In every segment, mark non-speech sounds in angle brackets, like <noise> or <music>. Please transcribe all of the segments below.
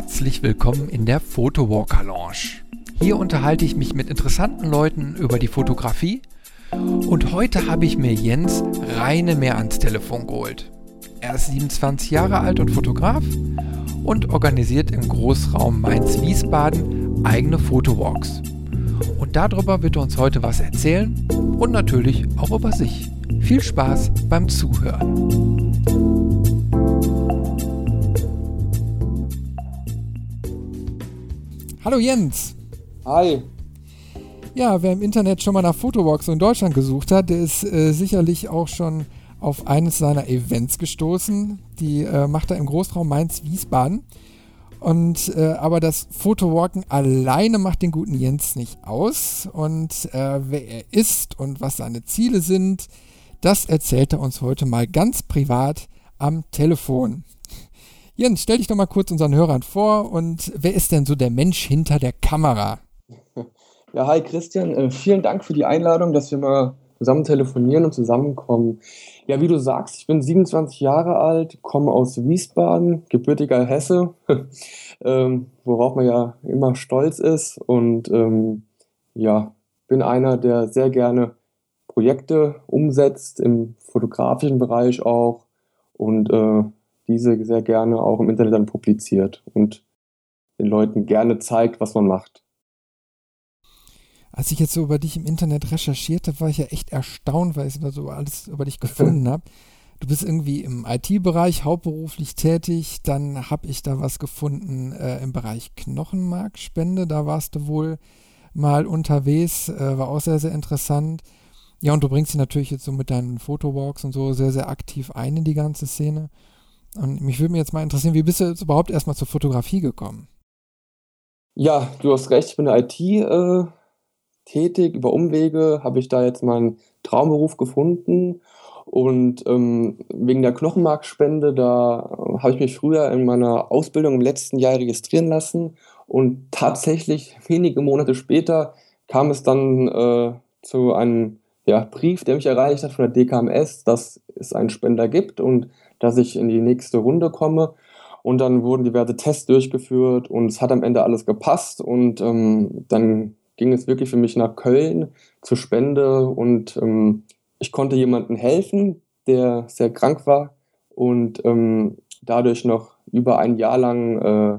Herzlich willkommen in der Photowalker Lounge. Hier unterhalte ich mich mit interessanten Leuten über die Fotografie und heute habe ich mir Jens Reine mehr ans Telefon geholt. Er ist 27 Jahre alt und Fotograf und organisiert im Großraum Mainz-Wiesbaden eigene Fotowalks. Und darüber wird er uns heute was erzählen und natürlich auch über sich. Viel Spaß beim Zuhören. Hallo Jens. Hi. Ja, wer im Internet schon mal nach Fotowalks in Deutschland gesucht hat, der ist äh, sicherlich auch schon auf eines seiner Events gestoßen. Die äh, macht er im Großraum Mainz-Wiesbaden. Und äh, aber das Fotowalken alleine macht den guten Jens nicht aus. Und äh, wer er ist und was seine Ziele sind, das erzählt er uns heute mal ganz privat am Telefon. Jens, stell dich doch mal kurz unseren Hörern vor und wer ist denn so der Mensch hinter der Kamera? <laughs> Ja, hi Christian, äh, vielen Dank für die Einladung, dass wir mal zusammen telefonieren und zusammenkommen. Ja, wie du sagst, ich bin 27 Jahre alt, komme aus Wiesbaden, gebürtiger Hesse, <laughs> ähm, worauf man ja immer stolz ist und ähm, ja, bin einer, der sehr gerne Projekte umsetzt, im fotografischen Bereich auch und äh, diese sehr gerne auch im Internet dann publiziert und den Leuten gerne zeigt, was man macht als ich jetzt so über dich im Internet recherchierte, war ich ja echt erstaunt, weil ich so alles über dich gefunden habe. Du bist irgendwie im IT-Bereich hauptberuflich tätig, dann habe ich da was gefunden äh, im Bereich Knochenmarkspende, da warst du wohl mal unterwegs, äh, war auch sehr, sehr interessant. Ja, und du bringst dich natürlich jetzt so mit deinen Fotowalks und so sehr, sehr aktiv ein in die ganze Szene. Und mich würde mir jetzt mal interessieren, wie bist du jetzt überhaupt erstmal zur Fotografie gekommen? Ja, du hast recht, ich bin in der IT äh, tätig. Über Umwege habe ich da jetzt meinen Traumberuf gefunden. Und ähm, wegen der Knochenmarkspende, da habe ich mich früher in meiner Ausbildung im letzten Jahr registrieren lassen. Und tatsächlich wenige Monate später kam es dann äh, zu einem ja, Brief, der mich erreicht hat von der DKMS, dass es einen Spender gibt und dass ich in die nächste Runde komme. Und dann wurden diverse Tests durchgeführt und es hat am Ende alles gepasst. Und ähm, dann ging es wirklich für mich nach Köln zur Spende und ähm, ich konnte jemandem helfen, der sehr krank war und ähm, dadurch noch über ein Jahr lang äh,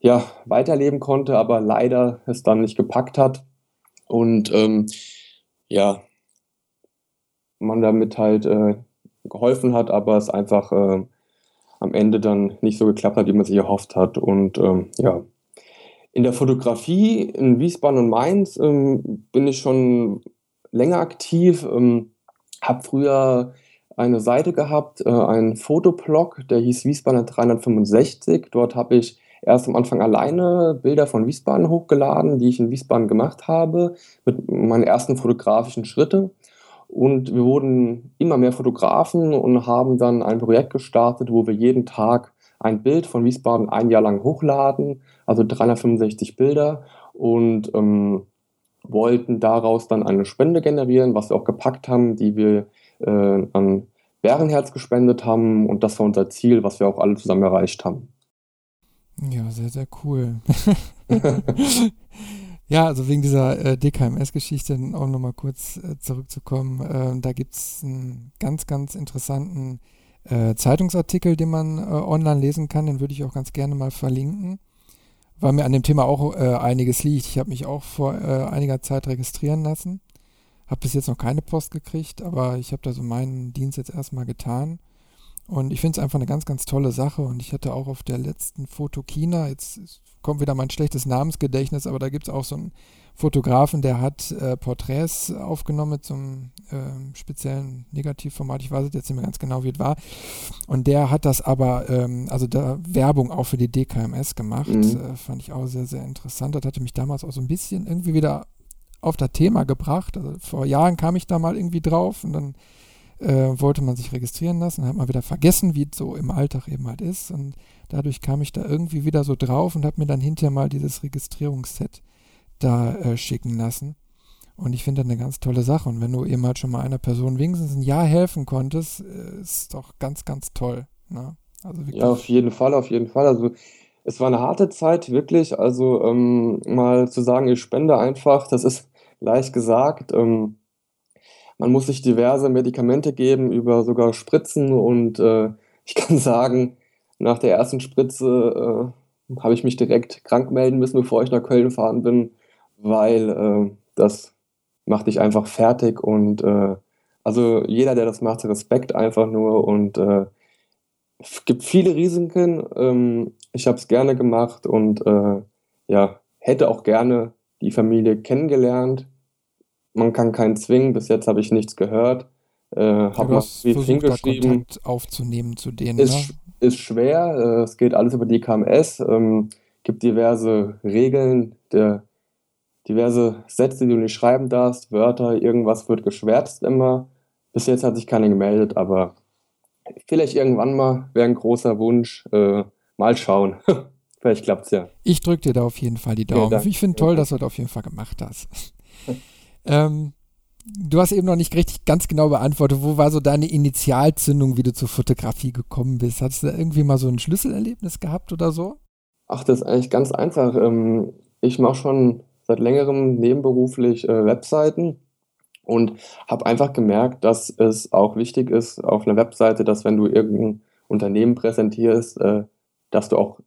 ja, weiterleben konnte, aber leider es dann nicht gepackt hat. Und ähm, ja, man damit halt äh, geholfen hat, aber es einfach äh, am Ende dann nicht so geklappt hat, wie man sich erhofft hat. Und ähm, ja, in der Fotografie in Wiesbaden und Mainz ähm, bin ich schon länger aktiv, ähm, habe früher eine Seite gehabt, äh, einen Fotoblog, der hieß Wiesbaden 365. Dort habe ich erst am Anfang alleine Bilder von Wiesbaden hochgeladen, die ich in Wiesbaden gemacht habe, mit meinen ersten fotografischen Schritte. Und wir wurden immer mehr Fotografen und haben dann ein Projekt gestartet, wo wir jeden Tag ein Bild von Wiesbaden ein Jahr lang hochladen, also 365 Bilder und ähm, wollten daraus dann eine Spende generieren, was wir auch gepackt haben, die wir äh, an Bärenherz gespendet haben und das war unser Ziel, was wir auch alle zusammen erreicht haben. Ja, sehr, sehr cool. <laughs> <laughs> ja, also wegen dieser äh, DKMS-Geschichte auch nochmal kurz äh, zurückzukommen. Äh, da gibt es einen ganz, ganz interessanten äh, Zeitungsartikel, den man äh, online lesen kann. Den würde ich auch ganz gerne mal verlinken, weil mir an dem Thema auch äh, einiges liegt. Ich habe mich auch vor einiger Zeit registrieren lassen. Habe bis jetzt noch keine Post gekriegt, aber ich habe da so meinen Dienst jetzt erstmal getan. Und ich finde es einfach eine ganz, ganz tolle Sache. Und ich hatte auch auf der letzten Fotokina, jetzt kommt wieder mein schlechtes Namensgedächtnis, aber da gibt es auch so einen Fotografen, der hat äh, Porträts aufgenommen mit so einem äh, speziellen Negativformat. Ich weiß jetzt nicht mehr ganz genau, wie es war. Und der hat das aber, ähm, also da Werbung auch für die DKMS gemacht. Mhm. Äh, fand ich auch sehr, sehr interessant. Das hatte mich damals auch so ein bisschen irgendwie wieder auf das Thema gebracht. Also vor Jahren kam ich da mal irgendwie drauf und dann äh, wollte man sich registrieren lassen, hat man wieder vergessen, wie es so im Alltag eben halt ist. Und dadurch kam ich da irgendwie wieder so drauf und habe mir dann hinterher mal dieses Registrierungsset da äh, schicken lassen. Und ich finde das eine ganz tolle Sache. Und wenn du eben halt schon mal einer Person wenigstens ein Jahr helfen konntest, äh, ist doch ganz, ganz toll. Ne? Also ja, auf jeden Fall, auf jeden Fall. Also Es war eine harte Zeit, wirklich. Also, ähm, mal zu sagen, ich spende einfach, das ist <laughs> leicht gesagt. Ähm, man muss sich diverse Medikamente geben, über sogar Spritzen und äh, <laughs> ich kann sagen, nach der ersten Spritze äh, habe ich mich direkt krank melden müssen, bevor ich nach Köln gefahren bin, weil äh, das macht dich einfach fertig und äh, also jeder, der das macht, Respekt einfach nur und äh, es gibt viele Risiken. Ähm, ich habe es gerne gemacht und äh, ja, hätte auch gerne die Familie kennengelernt. Man kann keinen zwingen, bis jetzt habe ich nichts gehört. Äh, habe mal versucht, hingeschrieben. Kontakt aufzunehmen zu denen. Ist, ne? ist schwer, äh, es geht alles über die KMS, ähm, gibt diverse Regeln, der, diverse Sätze, die du nicht schreiben darfst, Wörter, irgendwas wird geschwärzt immer. Bis jetzt hat sich keiner gemeldet, aber vielleicht irgendwann mal wäre ein großer Wunsch. Äh, mal schauen. <laughs> vielleicht klappt es ja. Ich drücke dir da auf jeden Fall die Daumen. Ja, ich finde toll, dass du das auf jeden Fall gemacht hast. Ähm, du hast eben noch nicht richtig ganz genau beantwortet, wo war so deine Initialzündung, wie du zur Fotografie gekommen bist? Hast du da irgendwie mal so ein Schlüsselerlebnis gehabt oder so? Ach, das ist eigentlich ganz einfach. Ähm, ich mache schon seit längerem nebenberuflich äh, Webseiten und habe einfach gemerkt, dass es auch wichtig ist auf einer Webseite, dass wenn du irgendein Unternehmen präsentierst, äh, dass du auch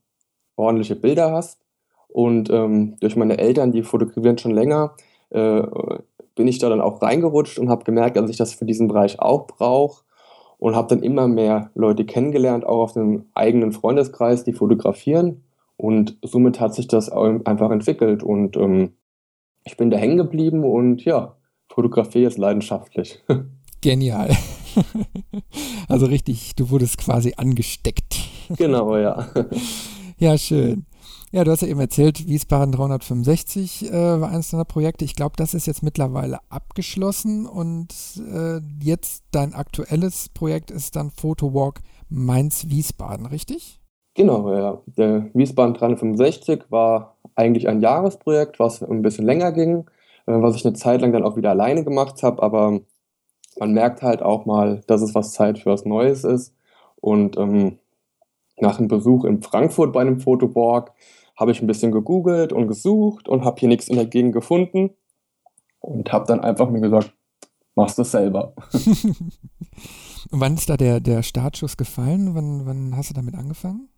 ordentliche Bilder hast. Und ähm, durch meine Eltern, die fotografieren schon länger, äh, bin ich da dann auch reingerutscht und habe gemerkt, dass ich das für diesen Bereich auch brauche und habe dann immer mehr Leute kennengelernt, auch auf dem eigenen Freundeskreis, die fotografieren. Und somit hat sich das einfach entwickelt und ähm, ich bin da hängen geblieben und ja, Fotografie ist leidenschaftlich. <laughs> Genial. <laughs> also richtig, du wurdest quasi angesteckt. Genau, ja. <laughs> ja, schön. Ja, du hast ja eben erzählt, Wiesbaden 365 äh, war eines deiner Projekte. Ich glaube, das ist jetzt mittlerweile abgeschlossen und äh, jetzt dein aktuelles Projekt ist dann Photowalk Mainz-Wiesbaden, richtig? Genau, ja. Der Wiesbaden 365 war eigentlich ein Jahresprojekt, was ein bisschen länger ging, äh, was ich eine Zeit lang dann auch wieder alleine gemacht habe, aber man merkt halt auch mal, dass es was Zeit für was Neues ist. Und ähm, nach einem Besuch in Frankfurt bei einem Fotowalk habe ich ein bisschen gegoogelt und gesucht und habe hier nichts in der Gegend gefunden und habe dann einfach mir gesagt, machst du es selber. <laughs> und wann ist da der, der Startschuss gefallen? Wann, wann hast du damit angefangen?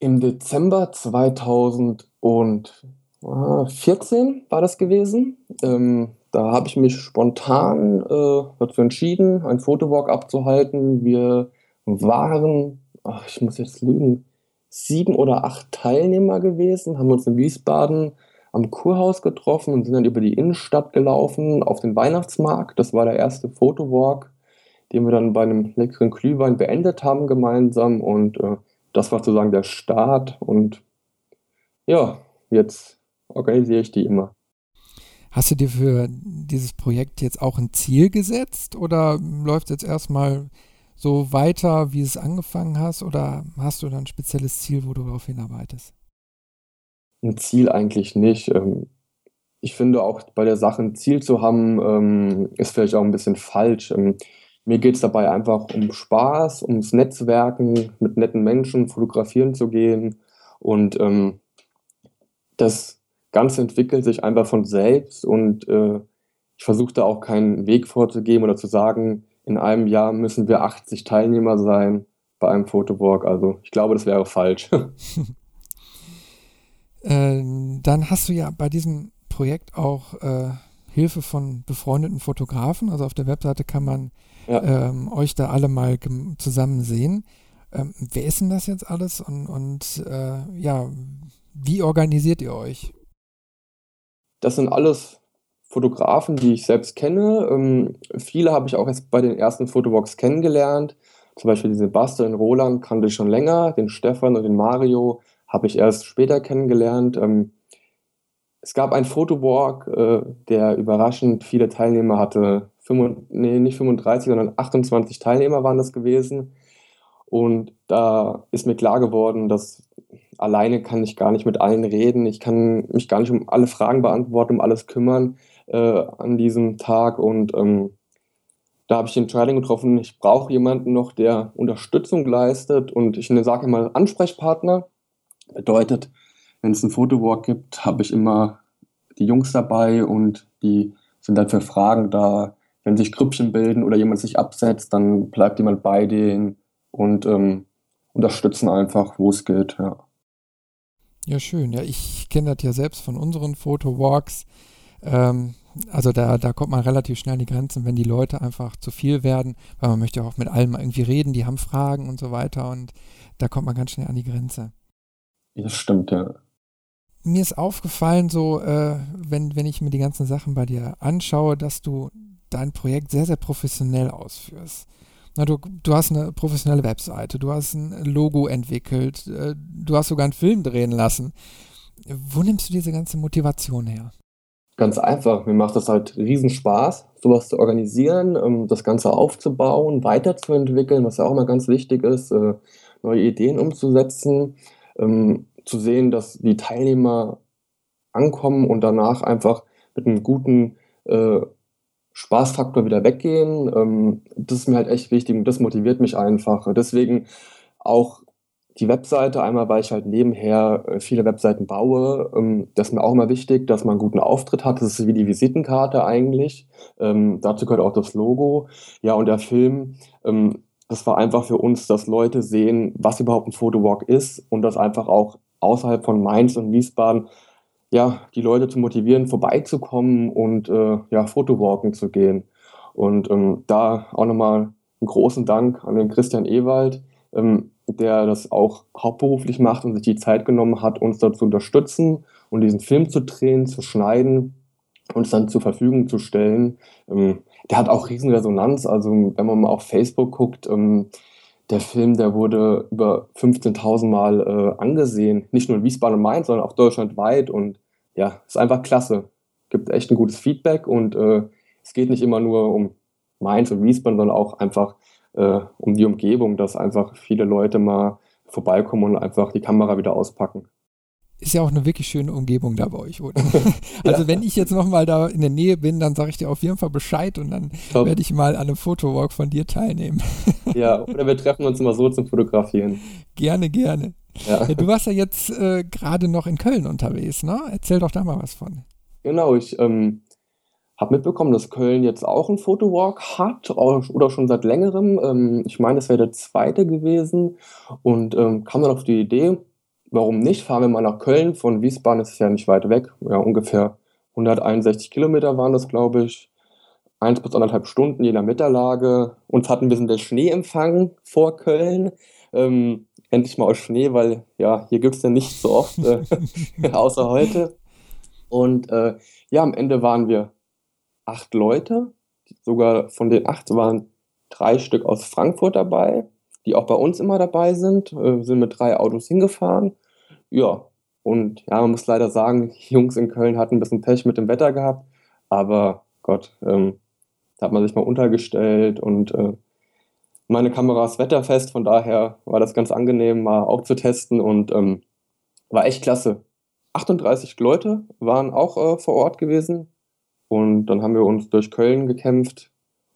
Im Dezember 2014 war das gewesen. Ähm, da habe ich mich spontan äh, dazu entschieden, einen Fotowalk abzuhalten. Wir waren, ach, ich muss jetzt lügen, sieben oder acht Teilnehmer gewesen, haben uns in Wiesbaden am Kurhaus getroffen und sind dann über die Innenstadt gelaufen auf den Weihnachtsmarkt. Das war der erste Fotowalk, den wir dann bei einem leckeren Glühwein beendet haben gemeinsam und äh, das war sozusagen der Start und ja, jetzt organisiere ich die immer. Hast du dir für dieses Projekt jetzt auch ein Ziel gesetzt oder läuft jetzt erstmal so weiter, wie es angefangen hast, oder hast du dann ein spezielles Ziel, wo du darauf hinarbeitest? Ein Ziel eigentlich nicht. Ähm, ich finde auch bei der Sache ein Ziel zu haben, ähm, ist vielleicht auch ein bisschen falsch. Ähm, mir geht es dabei einfach um Spaß, ums Netzwerken, mit netten Menschen fotografieren zu gehen. Und das Ganze entwickelt sich einfach von selbst. Und äh, ich versuche da auch keinen Weg vorzugeben oder zu sagen, in einem Jahr müssen wir 80 Teilnehmer sein bei einem Fotowalk. Also ich glaube, das wäre falsch. <laughs> äh, dann hast du ja bei diesem Projekt auch äh, Hilfe von befreundeten Fotografen. Also auf der Webseite kann man ja. ähm, euch da alle mal zusammen sehen. Ähm, wer ist denn das jetzt alles und, und äh, ja, wie organisiert ihr euch? Das sind alles Fotografen, die ich selbst kenne. Ähm, viele habe ich auch erst bei den ersten Fotowalks kennengelernt. Zum Beispiel den Sebastian Roland kannte ich schon länger, den Stefan und den Mario habe ich erst später kennengelernt. Ähm, es gab einen Fotowalk, äh, der überraschend viele Teilnehmer hatte. 5, nee, nicht 35, sondern 28 Teilnehmer waren das gewesen. Und da ist mir klar geworden, dass alleine kann ich gar nicht mit allen reden. Ich kann mich gar nicht um alle Fragen beantworten, um alles kümmern äh, an diesem Tag. Und ähm, da habe ich die Entscheidung getroffen, ich brauche jemanden noch, der Unterstützung leistet. Und ich sage mal Ansprechpartner, Bedeutet, wenn es einen Fotowalk gibt, habe ich immer die Jungs dabei und die sind dann für Fragen da. Wenn sich Grüppchen bilden oder jemand sich absetzt, dann bleibt jemand bei denen und ähm, unterstützen einfach, wo es geht. Ja. ja, schön. Ja, ich kenne das ja selbst von unseren Fotowalks. Ähm, also da, da kommt man relativ schnell an die Grenzen, wenn die Leute einfach zu viel werden, weil man möchte auch mit allen irgendwie reden, die haben Fragen und so weiter und da kommt man ganz schnell an die Grenze. Das stimmt, ja. Mir ist aufgefallen, so, äh, wenn, wenn ich mir die ganzen Sachen bei dir anschaue, dass du dein Projekt sehr, sehr professionell ausführst. Na, du, du hast eine professionelle Webseite, du hast ein Logo entwickelt, äh, du hast sogar einen Film drehen lassen. Wo nimmst du diese ganze Motivation her? Ganz einfach. Mir macht es halt riesen Spaß, sowas zu organisieren, ähm, das Ganze aufzubauen, weiterzuentwickeln, was ja auch mal ganz wichtig ist, äh, neue Ideen umzusetzen, ähm, zu sehen, dass die Teilnehmer ankommen und danach einfach mit einem guten äh, Spaßfaktor wieder weggehen. Ähm, das ist mir halt echt wichtig und das motiviert mich einfach. Deswegen auch die Webseite, einmal weil ich halt nebenher äh, viele Webseiten baue, ähm, das ist mir auch immer wichtig, dass man einen guten Auftritt hat. Das ist wie die Visitenkarte eigentlich. Ähm, dazu gehört auch das Logo. Ja, und der Film, ähm, das war einfach für uns, dass Leute sehen, was überhaupt ein Fotowalk ist und das einfach auch außerhalb von Mainz und Wiesbaden, ja, die Leute zu motivieren, vorbeizukommen und äh, ja, Fotowalken zu gehen. Und ähm, da auch nochmal einen großen Dank an den Christian Ewald. Ähm, der das auch hauptberuflich macht und sich die Zeit genommen hat, uns da zu unterstützen und diesen Film zu drehen, zu schneiden, uns dann zur Verfügung zu stellen. Ähm, der hat auch riesen Resonanz. Also wenn man mal auf Facebook guckt, ähm, der Film, der wurde über 15.000 Mal äh, angesehen. Nicht nur in Wiesbaden und Mainz, sondern auch deutschlandweit. Und ja, ist einfach klasse. Gibt echt ein gutes Feedback und äh, es geht nicht immer nur um Mainz und Wiesbaden, sondern auch einfach äh, um die Umgebung, dass einfach viele Leute mal vorbeikommen und einfach die Kamera wieder auspacken. Ist ja auch eine wirklich schöne Umgebung da bei euch, oder? <laughs> <laughs> also ja. wenn ich jetzt nochmal da in der Nähe bin, dann sage ich dir auf jeden Fall Bescheid und dann Top. werde ich mal an einem Fotowalk von dir teilnehmen. <laughs> ja, oder wir treffen uns mal so zum Fotografieren. Gerne, gerne. Ja. Du warst ja jetzt äh, gerade noch in Köln unterwegs, ne? Erzähl doch da mal was von. Genau, ich ähm, habe mitbekommen, dass Köln jetzt auch einen Fotowalk hat oder schon seit längerem. Ähm, ich meine, das wäre der zweite gewesen und ähm, kam dann auf die Idee, warum nicht? Fahren wir mal nach Köln. Von Wiesbaden ist es ja nicht weit weg. Ja, ungefähr 161 Kilometer waren das, glaube ich. Eins bis anderthalb Stunden je nach Wetterlage. Uns hat ein bisschen der Schnee empfangen vor Köln. Ähm, endlich mal aus Schnee, weil ja, hier gibt es ja nicht so oft, äh, <laughs> außer heute. Und äh, ja, am Ende waren wir acht Leute. Sogar von den acht waren drei Stück aus Frankfurt dabei, die auch bei uns immer dabei sind. Wir äh, sind mit drei Autos hingefahren. Ja, und ja, man muss leider sagen, die Jungs in Köln hatten ein bisschen Pech mit dem Wetter gehabt. Aber Gott, ähm, da hat man sich mal untergestellt und äh, meine Kamera ist wetterfest, von daher war das ganz angenehm, mal auch zu testen und ähm, war echt klasse. 38 Leute waren auch äh, vor Ort gewesen. Und dann haben wir uns durch Köln gekämpft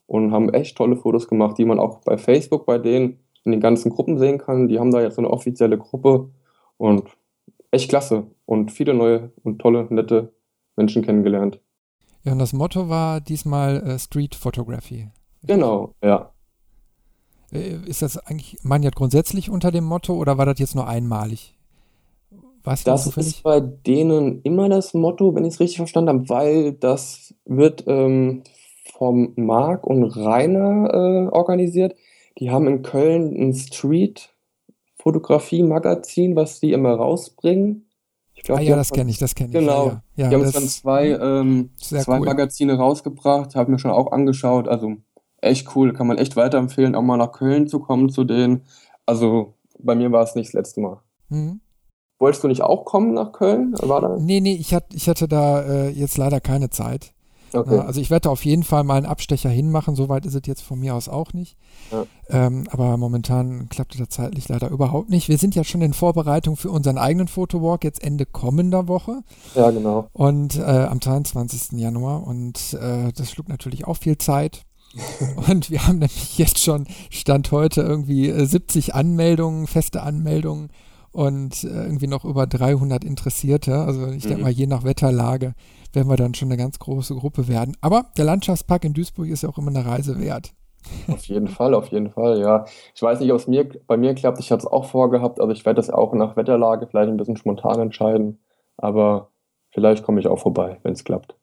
und haben echt tolle Fotos gemacht, die man auch bei Facebook bei denen in den ganzen Gruppen sehen kann. Die haben da jetzt so eine offizielle Gruppe und echt klasse und viele neue und tolle, nette Menschen kennengelernt. Ja, und das Motto war diesmal äh, Street Photography. Genau, ja. Äh, ist das eigentlich maniert grundsätzlich unter dem Motto oder war das jetzt nur einmalig? Was das ist bei denen immer das Motto, wenn ich es richtig verstanden habe, weil das wird ähm, vom Marc und Rainer äh, organisiert. Die haben in Köln ein Street-Fotografie-Magazin, was die immer rausbringen. Ich glaub, ah ja, das kenne ich, das kenne ich. Genau. Ja, ja. die haben jetzt dann zwei, ähm, zwei cool. Magazine rausgebracht, habe mir schon auch angeschaut. Also echt cool, kann man echt weiterempfehlen, auch mal nach Köln zu kommen zu denen. Also bei mir war es nicht das letzte Mal. Mhm. Wolltest du nicht auch kommen nach Köln? War da? Nee, nee, ich, hat, ich hatte da äh, jetzt leider keine Zeit. Okay. also ich werde auf jeden Fall mal einen Abstecher hinmachen, soweit ist es jetzt von mir aus auch nicht. Ja. Ähm, aber momentan klappt das zeitlich leider überhaupt nicht. Wir sind ja schon in Vorbereitung für unseren eigenen Fotowalk, jetzt Ende kommender Woche. Ja, genau. Und äh, am 23. Januar. Und äh, das schlug natürlich auch viel Zeit. <laughs> und wir haben nämlich jetzt schon Stand heute irgendwie 70 äh, Anmeldungen, feste Anmeldungen und äh, irgendwie noch über 300 Interessierte. Also ich mhm. denke mal, je nach Wetterlage werden wir dann schon eine ganz große Gruppe werden. Aber der Landschaftspark in Duisburg ist ja auch immer eine Reise wert. Auf jeden Fall, auf jeden Fall, ja. Ich weiß nicht, ob es mir, bei mir klappt. Ich hatte es auch vorgehabt, aber ich werde das auch nach Wetterlage vielleicht ein bisschen spontan entscheiden. Aber vielleicht komme ich auch vorbei, wenn es klappt.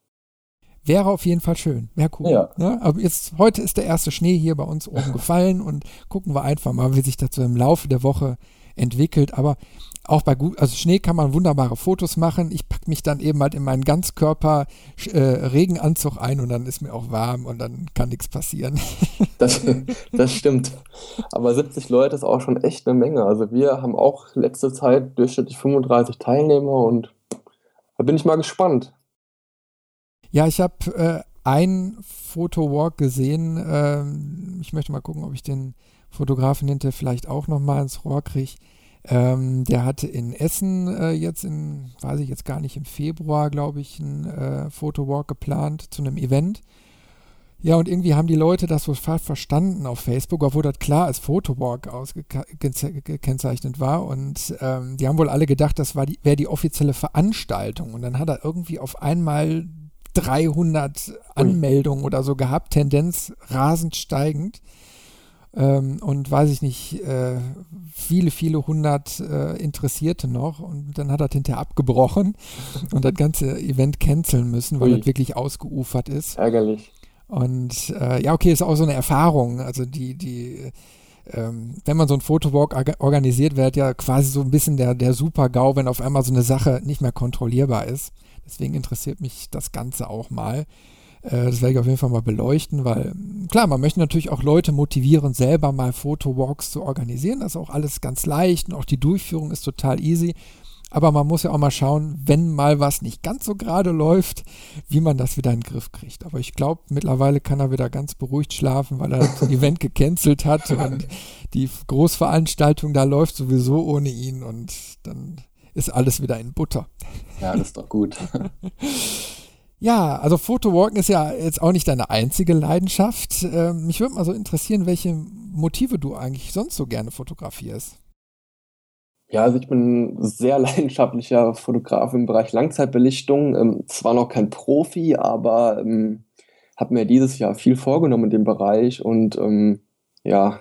Wäre auf jeden Fall schön. Wäre cool. Ja. ja. Aber jetzt, heute ist der erste Schnee hier bei uns oben <laughs> gefallen und gucken wir einfach mal, wie sich das so im Laufe der Woche entwickelt. Aber auch bei gut, also Schnee kann man wunderbare Fotos machen. Ich packe mich dann eben halt in meinen Ganzkörper äh, Regenanzug ein und dann ist mir auch warm und dann kann nichts passieren. <laughs> Das, das stimmt. Aber 70 Leute ist auch schon echt eine Menge. Also wir haben auch letzte Zeit durchschnittlich 35 Teilnehmer und da bin ich mal gespannt. Ja, ich habe äh, ein Fotowalk gesehen. Ähm, ich möchte mal gucken, ob ich den Fotografen hinterher vielleicht auch nochmal ins Rohr kriege. Ähm, der hatte in Essen äh, jetzt in, weiß ich jetzt gar nicht, im Februar, glaube ich, einen äh, Fotowalk geplant zu einem Event. Ja, und irgendwie haben die Leute das so falsch verstanden auf Facebook, obwohl das klar als Fotowalk ausgekennzeichnet war. Und ähm, die haben wohl alle gedacht, das wäre die, die offizielle Veranstaltung. Und dann hat er irgendwie auf einmal 300 Anmeldungen oder so gehabt, Tendenz rasend steigend ähm, und weiß ich nicht, äh, viele, viele hundert äh, Interessierte noch und dann hat er hinterher abgebrochen <laughs> und das ganze Event canceln müssen, weil Ui. das wirklich ausgeufert ist. Ärgerlich. Und äh, ja, okay, ist auch so eine Erfahrung. Also die, die, ähm, wenn man so ein Fotowalk organisiert, wird ja quasi so ein bisschen der, der Super-GAU, wenn auf einmal so eine Sache nicht mehr kontrollierbar ist. Deswegen interessiert mich das Ganze auch mal. Äh, das werde ich auf jeden Fall mal beleuchten, weil klar, man möchte natürlich auch Leute motivieren, selber mal Fotowalks zu organisieren. Das ist auch alles ganz leicht und auch die Durchführung ist total easy. Aber man muss ja auch mal schauen, wenn mal was nicht ganz so gerade läuft, wie man das wieder in den Griff kriegt. Aber ich glaube, mittlerweile kann er wieder ganz beruhigt schlafen, weil er das <laughs> Event gecancelt hat und die Großveranstaltung da läuft sowieso ohne ihn und dann ist alles wieder in Butter. Ja, das ist doch gut. <laughs> Ja, also Fotowalken ist ja jetzt auch nicht deine einzige Leidenschaft. Ähm, mich würde mal so interessieren, welche Motive du eigentlich sonst so gerne fotografierst. Ja, also ich bin sehr <laughs> leidenschaftlicher Fotograf im Bereich Langzeitbelichtung. Ähm, zwar noch kein Profi, aber ähm, habe mir dieses Jahr viel vorgenommen in dem Bereich und ähm, ja,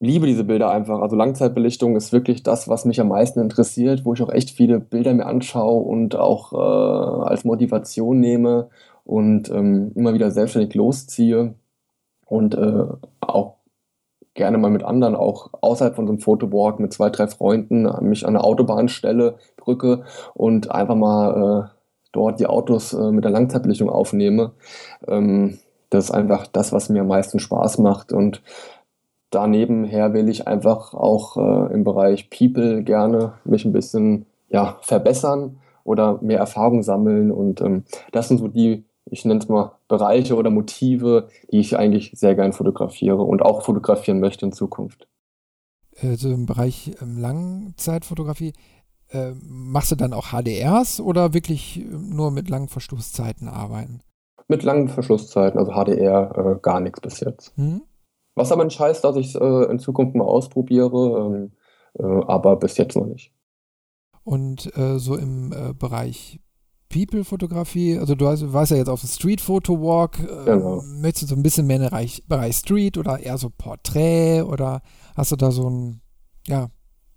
liebe diese Bilder einfach. Also Langzeitbelichtung ist wirklich das, was mich am meisten interessiert, wo ich auch echt viele Bilder mir anschaue und auch äh, als Motivation nehme und ähm, immer wieder selbstständig losziehe und äh, auch gerne mal mit anderen, auch außerhalb von so einem Fotowalk mit zwei, drei Freunden, mich an der Autobahnstelle drücke und einfach mal äh, dort die Autos äh, mit der Langzeitbelichtung aufnehme. Ähm, das ist einfach das, was mir am meisten Spaß macht und danebenher will ich einfach auch äh, im Bereich People gerne mich ein bisschen ja, verbessern oder mehr Erfahrung sammeln. Und ähm, das sind so die, ich nenne es mal, Bereiche oder Motive, die ich eigentlich sehr gern fotografiere und auch fotografieren möchte in Zukunft. Also im Bereich ähm, Langzeitfotografie, äh, machst du dann auch HDRs oder wirklich äh, nur mit langen Verschlusszeiten arbeiten? Mit langen Verschlusszeiten, also HDR äh, gar nichts bis jetzt. Hm? Was aber nicht heißt, dass ich es äh, in Zukunft mal ausprobiere, ähm, äh, aber bis jetzt noch nicht. Und äh, so im äh, Bereich People-Fotografie, also du hast, warst ja jetzt auf dem Street-Photo-Walk, äh, genau. möchtest du so ein bisschen mehr in den Bereich, Bereich Street oder eher so Porträt oder hast du da so einen, ja,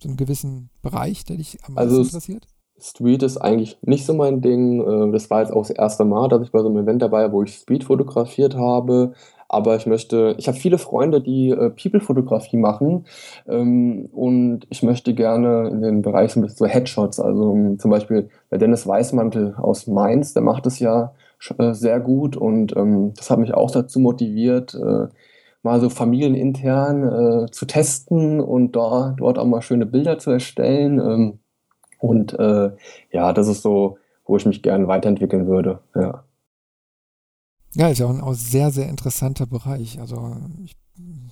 so einen gewissen Bereich, der dich am meisten also interessiert? Street ist eigentlich nicht so mein Ding. Äh, das war jetzt auch das erste Mal, dass ich bei so einem Event dabei war, wo ich Street fotografiert habe. Aber ich möchte, ich habe viele Freunde, die äh, People-Fotografie machen ähm, und ich möchte gerne in den Bereich so ein bisschen so Headshots, also um, ähm, zum Beispiel der Dennis Weißmantel aus Mainz, der macht es ja äh, sehr gut und ähm, das hat mich auch dazu motiviert, äh, mal so familienintern äh, zu testen und da, dort auch mal schöne Bilder zu erstellen. Ähm, und äh, ja, das ist so, wo ich mich gerne weiterentwickeln würde. Ja. Ja, ist ja auch ein auch sehr, sehr interessanter Bereich. Also, ich,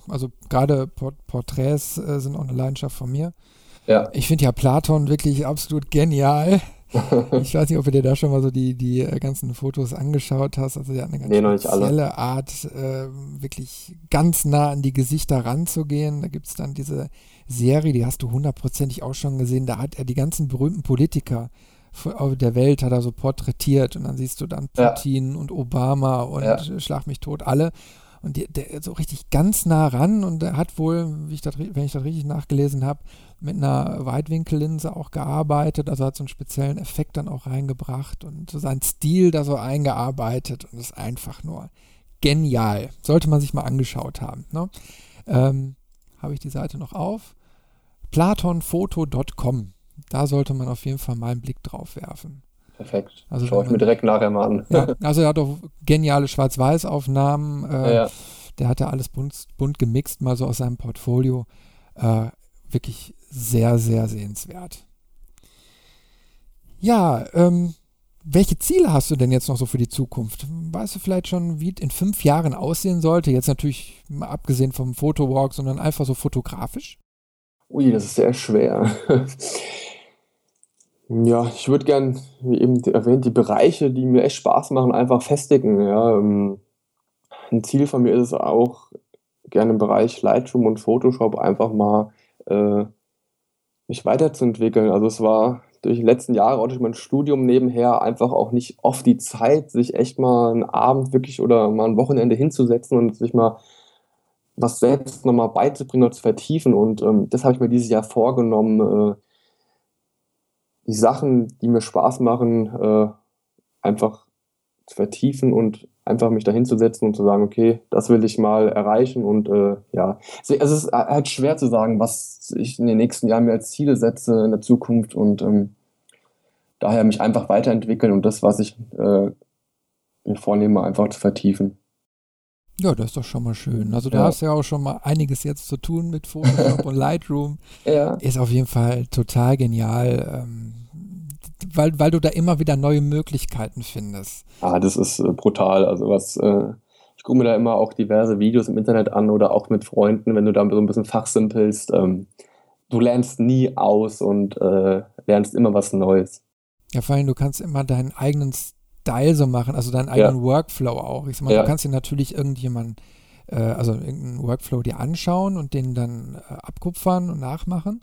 also gerade Port Porträts äh, sind auch eine Leidenschaft von mir. Ja. Ich finde ja Platon wirklich absolut genial. <laughs> ich weiß nicht, ob du dir da schon mal so die, die äh, ganzen Fotos angeschaut hast. Also, der hat eine ganz Nee, spezielle Art, äh, wirklich ganz nah an die Gesichter ranzugehen. Da gibt es dann diese Serie, die hast du hundertprozentig auch schon gesehen. Da hat er die ganzen berühmten Politiker der Welt hat er so porträtiert und dann siehst du dann Putin ja. und Obama und ja. Schlag mich tot alle und die, der so richtig ganz nah ran und er hat wohl, ich das, wenn ich das richtig nachgelesen habe, mit einer Weitwinkellinse auch gearbeitet, also hat so einen speziellen Effekt dann auch reingebracht und so seinen Stil da so eingearbeitet und ist einfach nur genial. Sollte man sich mal angeschaut haben. Ne? Ähm, habe ich die Seite noch auf? platonfoto.com da sollte man auf jeden Fall mal einen Blick drauf werfen. Perfekt. Also Schaue ich mir direkt nachher mal an. <laughs> Ja, <laughs> also er hat auch geniale Schwarz-Weiß-Aufnahmen. Äh, ja. Der hatte alles bunt, bunt, gemixt, mal so aus seinem Portfolio. Äh, wirklich sehr, sehr sehenswert. Ja, ähm, welche Ziele hast du denn jetzt noch so für die Zukunft? Weißt du vielleicht schon, wie es in fünf Jahren aussehen sollte? Jetzt natürlich mal abgesehen vom Fotowalk, sondern einfach so fotografisch? Ui, das ist sehr schwer. <laughs> Ja, ich würde gern, wie eben erwähnt, die Bereiche, die mir echt Spaß machen, einfach festigen. Ja. Ähm, ein Ziel von mir ist es auch, gerne im Bereich Lightroom und Photoshop einfach mal äh, mich weiterzuentwickeln. Also es war durch die letzten Jahre, auch durch mein Studium nebenher, einfach auch nicht oft die Zeit, sich echt mal einen Abend wirklich oder mal ein Wochenende hinzusetzen und sich mal was selbst nochmal beizubringen oder zu vertiefen. Und ähm, das habe ich mir dieses Jahr vorgenommen, äh, die Sachen, die mir Spaß machen, äh, einfach zu vertiefen und einfach mich dahin zu setzen und zu sagen, okay, das will ich mal erreichen und äh, ja, es ist halt schwer zu sagen, was ich in den nächsten Jahren mir als Ziele setze in der Zukunft und ähm, daher mich einfach weiterentwickeln und das, was ich äh, mir vornehme, einfach zu vertiefen. Ja, das ist doch schon mal schön. Also du ja. hast ja auch schon mal einiges jetzt zu tun mit Photoshop <laughs> und Lightroom. Ja. Ist auf jeden Fall total genial, ähm, weil, weil du da immer wieder neue Möglichkeiten findest. Ah, das ist äh, brutal. Also was, äh, ich gucke mir da immer auch diverse Videos im Internet an oder auch mit Freunden, wenn du da so ein bisschen fachsimpelst. Ähm, du lernst nie aus und äh, lernst immer was Neues. Ja, vor allem, du kannst immer deinen eigenen Style so machen, also deinen eigenen ja. Workflow auch. Ich sag mal, ja. du kannst dir natürlich irgendjemanden, äh, also irgendeinen Workflow dir anschauen und den dann äh, abkupfern und nachmachen.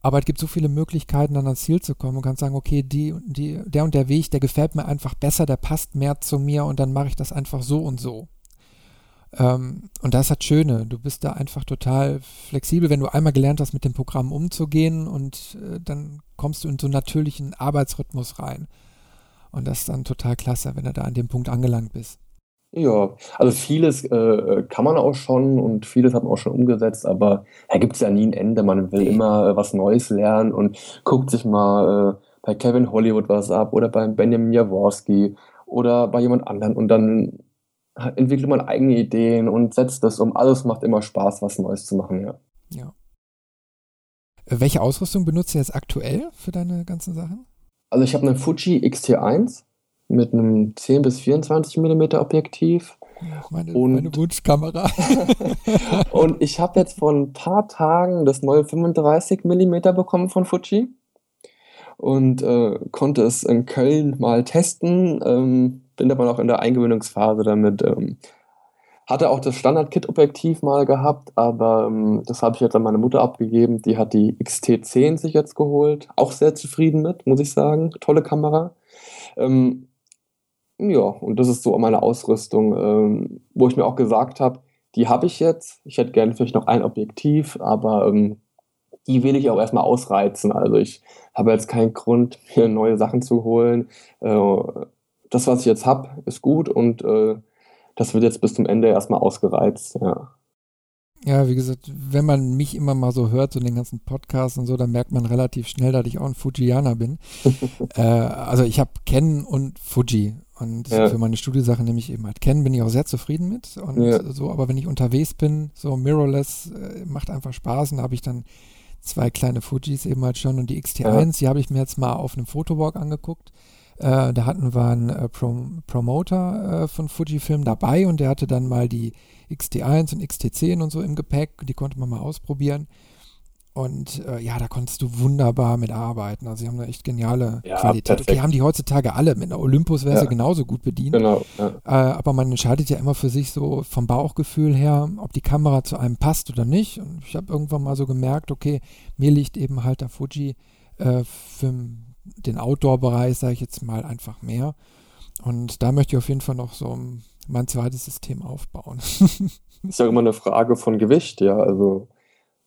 Aber es gibt so viele Möglichkeiten, dann ans Ziel zu kommen und kannst sagen, okay, die, die, der und der Weg, der gefällt mir einfach besser, der passt mehr zu mir und dann mache ich das einfach so und so. Ähm, und das ist das Schöne, du bist da einfach total flexibel, wenn du einmal gelernt hast, mit dem Programm umzugehen und äh, dann kommst du in so einen natürlichen Arbeitsrhythmus rein. Und das ist dann total klasse, wenn du da an dem Punkt angelangt bist. Ja, also vieles äh, kann man auch schon und vieles hat man auch schon umgesetzt, aber da gibt es ja nie ein Ende. Man will immer äh, was Neues lernen und guckt sich mal äh, bei Kevin Hollywood was ab oder bei Benjamin Jaworski oder bei jemand anderen und dann entwickelt man eigene Ideen und setzt das um. Alles macht immer Spaß, was Neues zu machen, ja. Ja. Äh, welche Ausrüstung benutzt du jetzt aktuell für deine ganzen Sachen? Also ich habe eine Fuji X-T1 mit einem 10 bis 24 mm Objektiv. Meine, und, meine Wunschkamera. <laughs> und ich habe jetzt vor ein paar Tagen das neue 35 mm bekommen von Fuji und äh, konnte es in Köln mal testen. Ähm, bin aber noch in der Eingewöhnungsphase damit. Ähm, hatte auch das Standard-Kit-Objektiv mal gehabt, aber ähm, das habe ich jetzt an meine Mutter abgegeben. Die hat die XT10 sich jetzt geholt. Auch sehr zufrieden mit, muss ich sagen. Tolle Kamera. Ähm, ja, und das ist so meine Ausrüstung, ähm, wo ich mir auch gesagt habe, die habe ich jetzt. Ich hätte gerne vielleicht noch ein Objektiv, aber ähm, die will ich auch erstmal ausreizen. Also ich habe jetzt keinen Grund, mir neue Sachen zu holen. Äh, das, was ich jetzt habe, ist gut und äh, das wird jetzt bis zum Ende erstmal ausgereizt, ja. Ja, wie gesagt, wenn man mich immer mal so hört, so den ganzen Podcast und so, dann merkt man relativ schnell, dass ich auch ein Fujianer bin. <laughs> äh, also ich habe Ken und Fuji und ja. für meine Studiesachen nehme ich eben halt Ken, bin ich auch sehr zufrieden mit und ja. so, aber wenn ich unterwegs bin, so Mirrorless äh, macht einfach Spaß und da habe ich dann zwei kleine Fujis eben halt schon und die XT1, ja. die habe ich mir jetzt mal auf einem Fotowalk angeguckt äh, da hatten wir einen äh, Prom Promoter äh, von Fujifilm dabei und der hatte dann mal die XT1 und XT10 und so im Gepäck. Die konnte man mal ausprobieren. und äh, ja, da konntest du wunderbar mitarbeiten. Also sie haben eine echt geniale Ja, Qualität. perfekt. Okay, haben die heutzutage alle. Mit einer Olympus wäre Ja. sie genauso gut bedient. Genau. Ja. Äh, aber man entscheidet ja immer für sich so vom Bauchgefühl her, ob die Kamera zu einem passt oder nicht. Und ich habe irgendwann mal so gemerkt, okay, mir liegt eben halt der Fuji äh, für den Outdoor-Bereich, sage ich jetzt mal, einfach mehr. Und da möchte ich auf jeden Fall noch so mein zweites System aufbauen. <laughs> Ist ja immer eine Frage von Gewicht, ja. Also,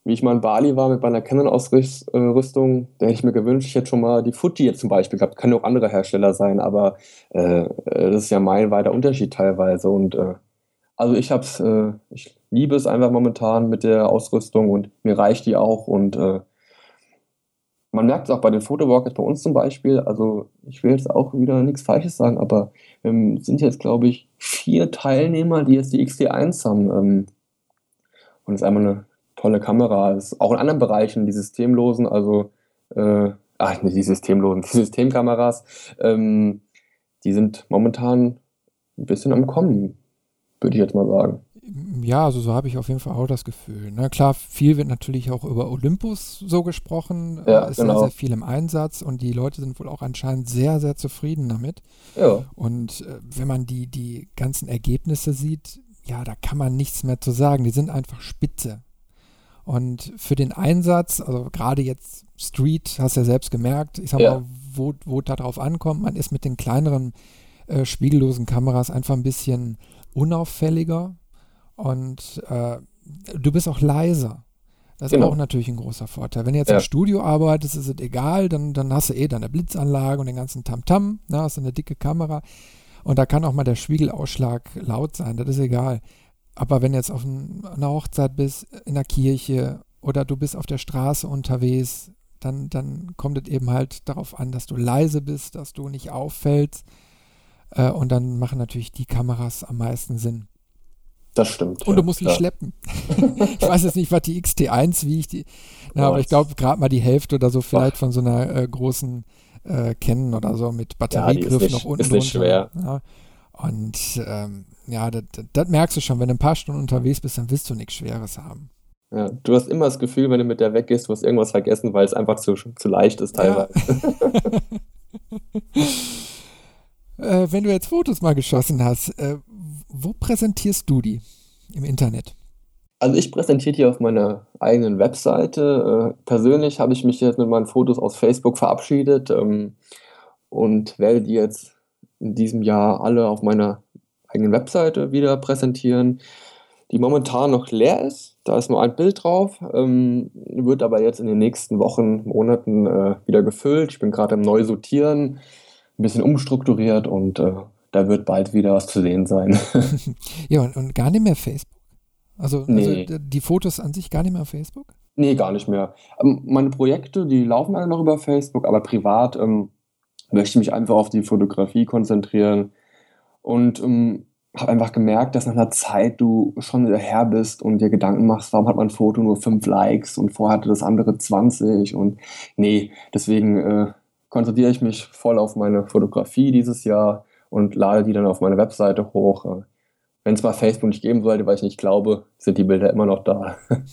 wie ich mal in Bali war mit meiner Canon-Ausrüstung, da hätte ich mir gewünscht, ich hätte schon mal die Fuji jetzt zum Beispiel gehabt. Kann ja auch andere Hersteller sein, aber äh, äh, das ist ja meilenweiter Unterschied teilweise. Und äh, also ich hab's, äh, ich liebe es einfach momentan mit der Ausrüstung und mir reicht die auch. Und äh, man merkt es auch bei den Photowalkers bei uns zum Beispiel. Also ich will jetzt auch wieder nichts Falsches sagen, aber ähm, sind jetzt, glaube ich, vier Teilnehmer, die jetzt die XT1 haben. Ähm, und ist einmal eine tolle Kamera. Ist auch in anderen Bereichen, die systemlosen, also, äh, ach, nicht die systemlosen, <laughs> die Systemkameras, ähm, die sind momentan ein bisschen am Kommen, würde ich jetzt mal sagen. Ja, also so habe ich auf jeden Fall auch das Gefühl. Ne? Klar, viel wird natürlich auch über Olympus so gesprochen, Ja, äh, ist genau. sehr, sehr viel im Einsatz und die Leute sind wohl auch anscheinend sehr, sehr zufrieden damit. Ja, Und äh, wenn man die, die ganzen Ergebnisse sieht, ja, da kann man nichts mehr zu sagen. Die sind einfach spitze. Und für den Einsatz, also gerade jetzt Street, hast du ja selbst gemerkt, ich sag Ja. mal, wo, wo da drauf ankommt, man ist mit den kleineren äh, spiegellosen Kameras einfach ein bisschen unauffälliger und äh, du bist auch leiser. Das ist Genau. auch natürlich ein großer Vorteil. Wenn du jetzt Ja. im Studio arbeitest, ist es egal, dann, dann hast du eh deine Blitzanlage und den ganzen Tamtam, ne, hast du eine dicke Kamera und da kann auch mal der Spiegelausschlag laut sein, das ist egal. Aber wenn du jetzt auf ein, einer Hochzeit bist, in der Kirche oder du bist auf der Straße unterwegs, dann, dann kommt es eben halt darauf an, dass du leise bist, dass du nicht auffällst. Äh, und dann machen natürlich die Kameras am meisten Sinn. Das stimmt. Und ja, du musst nicht klar. schleppen. <laughs> ich weiß jetzt nicht, was die XT1 wiegt, die, na, aber Ja, ich glaube gerade mal die Hälfte oder so vielleicht von so einer äh, großen äh, Canon oder so mit Ja, Batteriegriff nicht- noch unten ist nicht drunter. schwer. Ja. Und ähm, ja, das, merkst du schon, wenn du ein paar Stunden unterwegs bist, dann willst du nichts Schweres haben. Ja, du hast immer das Gefühl, wenn du mit der weggehst, du hast irgendwas vergessen, weil es einfach zu, zu leicht ist Ja. teilweise. <laughs> <laughs> Äh, wenn du jetzt Fotos mal geschossen hast, äh, wo präsentierst du die im Internet? Also ich präsentiere die auf meiner eigenen Webseite. Äh, persönlich habe ich mich jetzt mit meinen Fotos aus Facebook verabschiedet ähm, und werde die jetzt in diesem Jahr alle auf meiner eigenen Webseite wieder präsentieren, die momentan noch leer ist. Da ist nur ein Bild drauf, ähm, wird aber jetzt in den nächsten Wochen, Monaten äh, wieder gefüllt. Ich bin gerade im Neusortieren, ein bisschen umstrukturiert und äh, da wird bald wieder was zu sehen sein. <laughs> Ja, und, und gar nicht mehr Facebook. Also, Nee. also die Fotos an sich gar nicht mehr auf Facebook? Nee, gar nicht mehr. Ähm, meine Projekte, die laufen alle noch über Facebook, aber privat ähm, möchte ich mich einfach auf die Fotografie konzentrieren und ähm, habe einfach gemerkt, dass nach einer Zeit du schon daher bist und dir Gedanken machst, warum hat mein Foto nur fünf Likes und vorher hatte das andere 20 und nee, deswegen äh, konzentriere ich mich voll auf meine Fotografie dieses Jahr und lade die dann auf meine Webseite hoch. Wenn es mal Facebook nicht geben sollte, weil ich nicht glaube, sind die Bilder immer noch da. <laughs>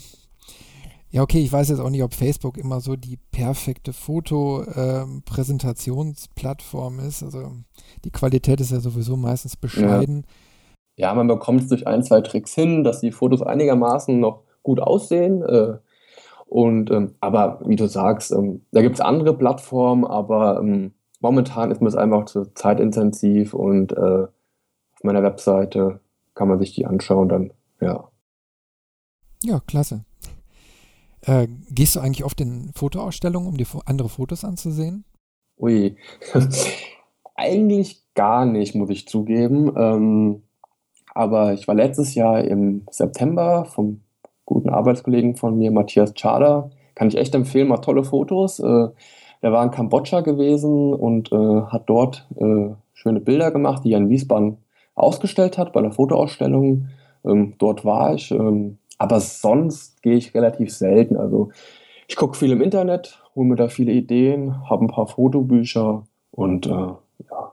Ja, okay, ich weiß jetzt auch nicht, ob Facebook immer so die perfekte Foto-Präsentationsplattform ist. Also die Qualität ist ja sowieso meistens bescheiden. Ja, man bekommt es durch ein, zwei Tricks hin, dass die Fotos einigermaßen noch gut aussehen. Äh, und ähm, aber wie du sagst, ähm, da gibt es andere Plattformen, aber ähm, momentan ist mir es einfach zu zeitintensiv und äh, auf meiner Webseite kann man sich die anschauen, dann ja. Ja, klasse. Äh, gehst du eigentlich oft in Fotoausstellungen, um dir andere Fotos anzusehen? Ui. <laughs> Eigentlich gar nicht, muss ich zugeben. Ähm, aber ich war letztes Jahr im September vom guten Arbeitskollegen von mir, Matthias Tschada. Kann ich echt empfehlen, macht tolle Fotos. Äh, der war in Kambodscha gewesen und äh, hat dort äh, schöne Bilder gemacht, die er in Wiesbaden ausgestellt hat bei einer Fotoausstellung. Ähm, dort war ich. Ähm, aber sonst gehe ich relativ selten. Also ich gucke viel im Internet, hole mir da viele Ideen, habe ein paar Fotobücher und äh, ja,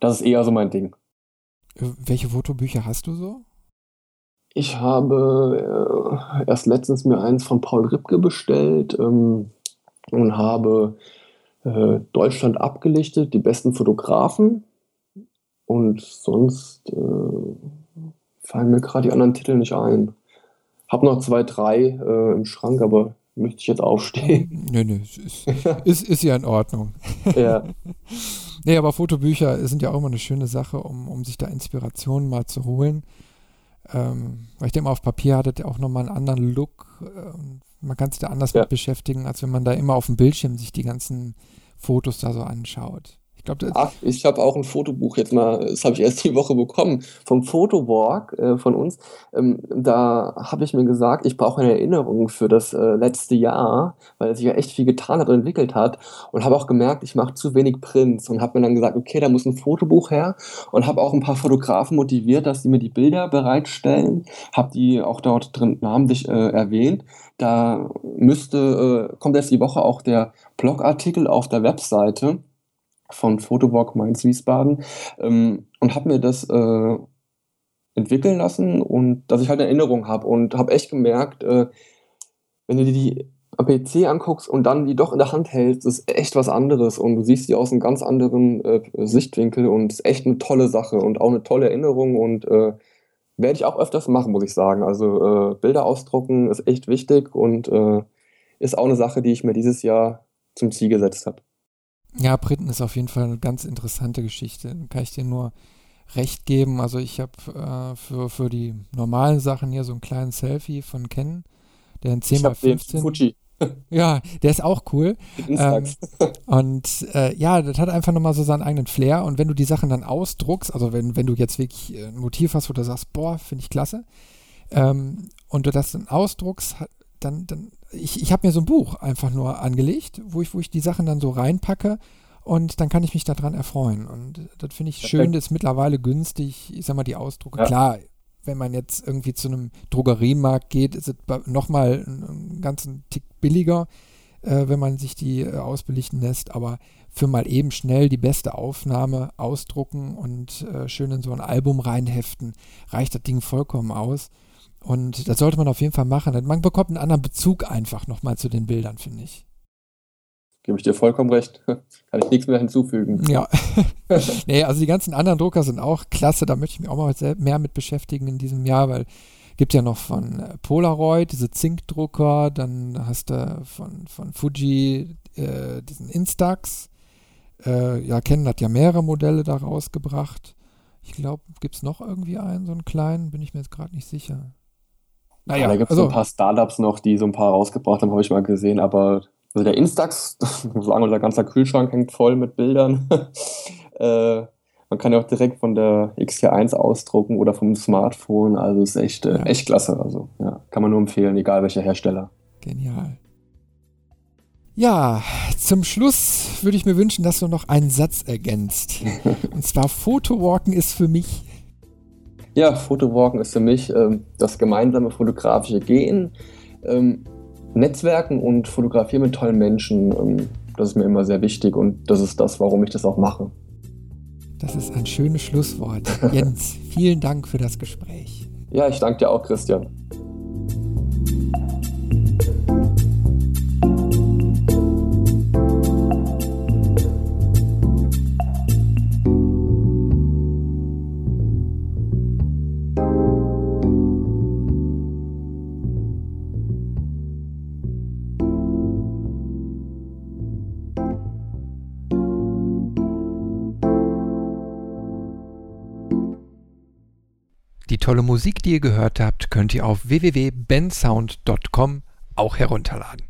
das ist eher so mein Ding. Äh, welche Fotobücher hast du so? Ich habe äh, erst letztens mir eins von Paul Ripke bestellt ähm, und habe äh, Deutschland abgelichtet, die besten Fotografen. Und sonst äh, fallen mir gerade die anderen Titel nicht ein. Hab noch zwei, drei äh, im Schrank, aber möchte ich jetzt aufstehen. <laughs> Nö, nö, ist, ist, ist ja in Ordnung. ja. <laughs> Nee, aber Fotobücher sind ja auch immer eine schöne Sache, um, um sich da Inspirationen mal zu holen. Ähm, weil ich denke mal, auf Papier hat es ja auch nochmal einen anderen Look. Äh, man kann sich da anders ja. mit beschäftigen, als wenn man da immer auf dem Bildschirm sich die ganzen Fotos da so anschaut. Ich glaube, Ach, ich habe auch ein Fotobuch jetzt mal, das habe ich erst die Woche bekommen, vom Photowalk äh, von uns. Ähm, da habe ich mir gesagt, ich brauche eine Erinnerung für das äh, letzte Jahr, weil sich ja echt viel getan hat und entwickelt hat. Und habe auch gemerkt, ich mache zu wenig Prints und habe mir dann gesagt, okay, da muss ein Fotobuch her und habe auch ein paar Fotografen motiviert, dass sie mir die Bilder bereitstellen. Habe die auch dort drin namentlich äh, erwähnt. Da müsste, äh, kommt erst die Woche auch der Blogartikel auf der Webseite von Photowalk Mainz Wiesbaden ähm, und habe mir das äh, entwickeln lassen und dass ich halt eine Erinnerung habe und habe echt gemerkt, äh, wenn du dir die PC anguckst und dann die doch in der Hand hältst, ist echt was anderes und du siehst die aus einem ganz anderen äh, Sichtwinkel und ist echt eine tolle Sache und auch eine tolle Erinnerung und äh, werde ich auch öfters machen, muss ich sagen. Also äh, Bilder ausdrucken ist echt wichtig und äh, ist auch eine Sache, die ich mir dieses Jahr zum Ziel gesetzt habe. Ja, Printen ist auf jeden Fall eine ganz interessante Geschichte. Kann ich dir nur recht geben. Also ich habe äh, für, für die normalen Sachen hier so einen kleinen Selfie von Ken, der in 10x15. Fuji. <laughs> Ja, der ist auch cool. <laughs> Ähm, und äh, ja, das hat einfach nochmal so seinen eigenen Flair. Und wenn du die Sachen dann ausdruckst, also wenn, wenn du jetzt wirklich ein Motiv hast, wo du sagst, boah, finde ich klasse, ähm, und du das dann ausdruckst, dann, dann ich, ich habe mir so ein Buch einfach nur angelegt, wo ich, wo ich die Sachen dann so reinpacke und dann kann ich mich daran erfreuen. Und das finde ich Perfekt. schön, das ist mittlerweile günstig. Ich sag mal, die Ausdrucke, ja. klar, wenn man jetzt irgendwie zu einem Drogeriemarkt geht, ist es nochmal einen ganzen Tick billiger, äh, wenn man sich die äh, ausbelichten lässt. Aber für mal eben schnell die beste Aufnahme ausdrucken und äh, schön in so ein Album reinheften, reicht das Ding vollkommen aus. Und das sollte man auf jeden Fall machen. Man bekommt einen anderen Bezug einfach nochmal zu den Bildern, finde ich. Gebe ich dir vollkommen recht. <laughs> Kann ich nichts mehr hinzufügen. Ja. <laughs> <laughs> nee, also die ganzen anderen Drucker sind auch klasse. Da möchte ich mich auch mal mehr mit beschäftigen in diesem Jahr, weil gibt ja noch von äh, Polaroid diese Zinkdrucker, dann hast du von, von Fuji äh, diesen Instax. Äh, ja, Canon hat ja mehrere Modelle da rausgebracht. Ich glaube, gibt es noch irgendwie einen, so einen kleinen, bin ich mir jetzt gerade nicht sicher. Naja, da gibt es also, so ein paar Startups noch, die so ein paar rausgebracht haben, habe ich mal gesehen, aber also der Instax, <laughs> muss sagen, unser ganzer Kühlschrank hängt voll mit Bildern. <laughs> äh, man kann ja auch direkt von der XT1 ausdrucken oder vom Smartphone. Also ist echt, äh, ja. echt klasse. Also ja, kann man nur empfehlen, egal welcher Hersteller. Genial. Ja, zum Schluss würde ich mir wünschen, dass du noch einen Satz ergänzt. <laughs> Und zwar Fotowalken ist für mich ja, Fotowalken ist für mich ähm, das gemeinsame fotografische Gehen, ähm, Netzwerken und Fotografieren mit tollen Menschen. Ähm, das ist mir immer sehr wichtig und das ist das, warum ich das auch mache. Das ist ein schönes Schlusswort. <laughs> Jens, vielen Dank für das Gespräch. Ja, ich danke dir auch, Christian. Tolle Musik, die ihr gehört habt, könnt ihr auf www.bensound.com auch herunterladen.